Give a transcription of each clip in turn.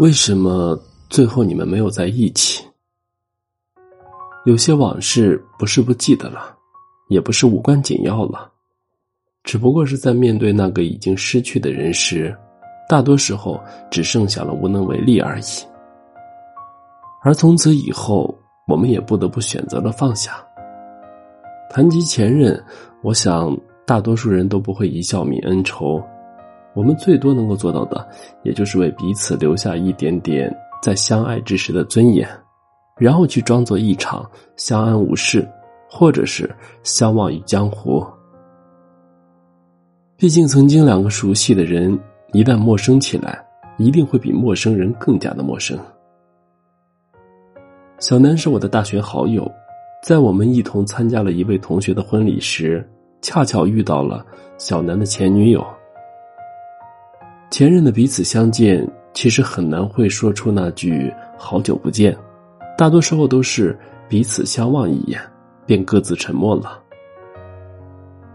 为什么最后你们没有在一起？有些往事不是不记得了，也不是无关紧要了，只不过是在面对那个已经失去的人时，大多时候只剩下了无能为力而已。而从此以后，我们也不得不选择了放下。谈及前任，我想大多数人都不会一笑泯恩仇。我们最多能够做到的，也就是为彼此留下一点点在相爱之时的尊严，然后去装作一场相安无事，或者是相忘于江湖。毕竟，曾经两个熟悉的人，一旦陌生起来，一定会比陌生人更加的陌生。小南是我的大学好友，在我们一同参加了一位同学的婚礼时，恰巧遇到了小南的前女友。前任的彼此相见，其实很难会说出那句“好久不见”，大多时候都是彼此相望一眼，便各自沉默了。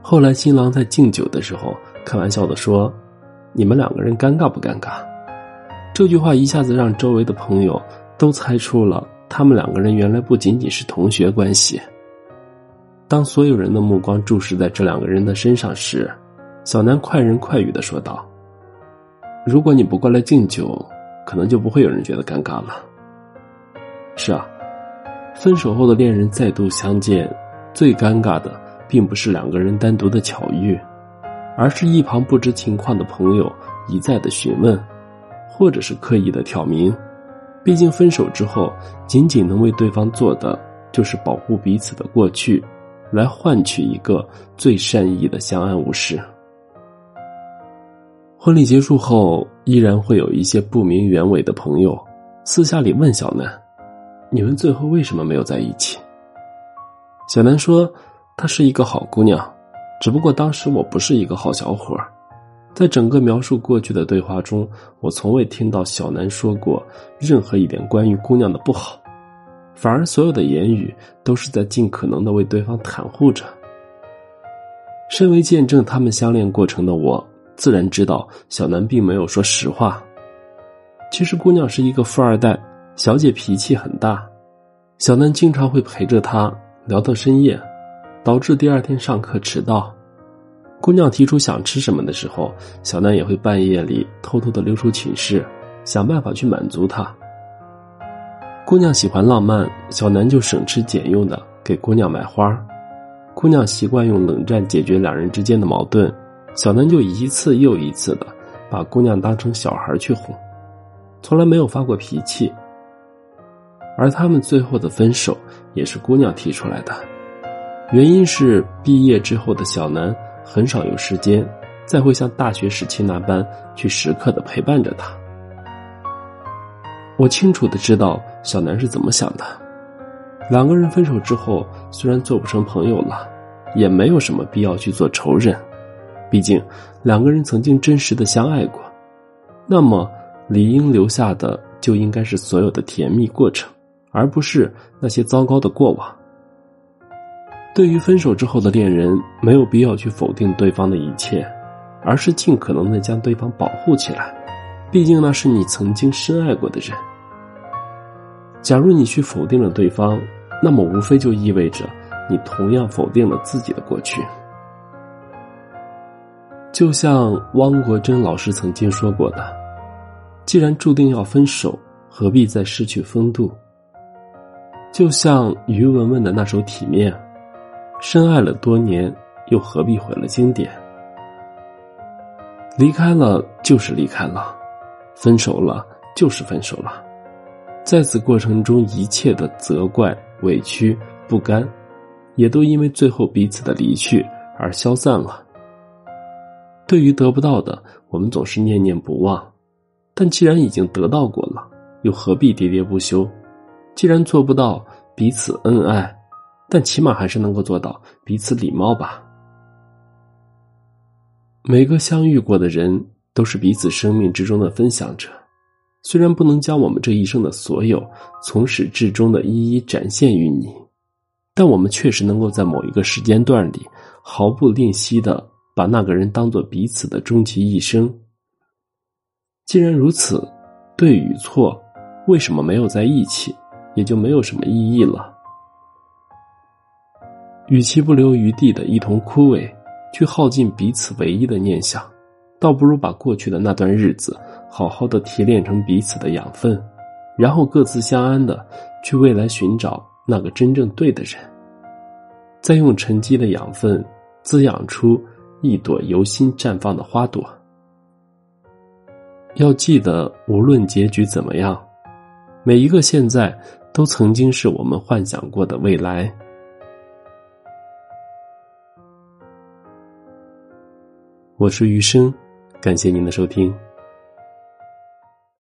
后来新郎在敬酒的时候开玩笑的说：“你们两个人尴尬不尴尬？”这句话一下子让周围的朋友都猜出了他们两个人原来不仅仅是同学关系。当所有人的目光注视在这两个人的身上时，小南快人快语的说道。如果你不过来敬酒，可能就不会有人觉得尴尬了。是啊，分手后的恋人再度相见，最尴尬的并不是两个人单独的巧遇，而是一旁不知情况的朋友一再的询问，或者是刻意的挑明。毕竟分手之后，仅仅能为对方做的就是保护彼此的过去，来换取一个最善意的相安无事。婚礼结束后，依然会有一些不明原委的朋友私下里问小南：“你们最后为什么没有在一起？”小南说：“她是一个好姑娘，只不过当时我不是一个好小伙。”在整个描述过去的对话中，我从未听到小南说过任何一点关于姑娘的不好，反而所有的言语都是在尽可能的为对方袒护着。身为见证他们相恋过程的我。自然知道小南并没有说实话。其实姑娘是一个富二代，小姐脾气很大，小南经常会陪着她聊到深夜，导致第二天上课迟到。姑娘提出想吃什么的时候，小南也会半夜里偷偷的溜出寝室，想办法去满足她。姑娘喜欢浪漫，小南就省吃俭用的给姑娘买花。姑娘习惯用冷战解决两人之间的矛盾。小南就一次又一次的把姑娘当成小孩去哄，从来没有发过脾气。而他们最后的分手也是姑娘提出来的，原因是毕业之后的小南很少有时间再会像大学时期那般去时刻的陪伴着她。我清楚的知道小南是怎么想的，两个人分手之后虽然做不成朋友了，也没有什么必要去做仇人。毕竟，两个人曾经真实的相爱过，那么理应留下的就应该是所有的甜蜜过程，而不是那些糟糕的过往。对于分手之后的恋人，没有必要去否定对方的一切，而是尽可能的将对方保护起来。毕竟那是你曾经深爱过的人。假如你去否定了对方，那么无非就意味着你同样否定了自己的过去。就像汪国真老师曾经说过的：“既然注定要分手，何必再失去风度？”就像于文文的那首《体面》，深爱了多年，又何必毁了经典？离开了就是离开了，分手了就是分手了，在此过程中一切的责怪、委屈、不甘，也都因为最后彼此的离去而消散了。对于得不到的，我们总是念念不忘，但既然已经得到过了，又何必喋喋不休？既然做不到彼此恩爱，但起码还是能够做到彼此礼貌吧。每个相遇过的人都是彼此生命之中的分享者，虽然不能将我们这一生的所有从始至终的一一展现于你，但我们确实能够在某一个时间段里毫不吝惜的。把那个人当做彼此的终其一生。既然如此，对与错，为什么没有在一起，也就没有什么意义了。与其不留余地的一同枯萎，去耗尽彼此唯一的念想，倒不如把过去的那段日子好好的提炼成彼此的养分，然后各自相安的去未来寻找那个真正对的人，再用沉积的养分滋养出一朵由心绽放的花朵。要记得，无论结局怎么样，每一个现在都曾经是我们幻想过的未来。我是余生，感谢您的收听。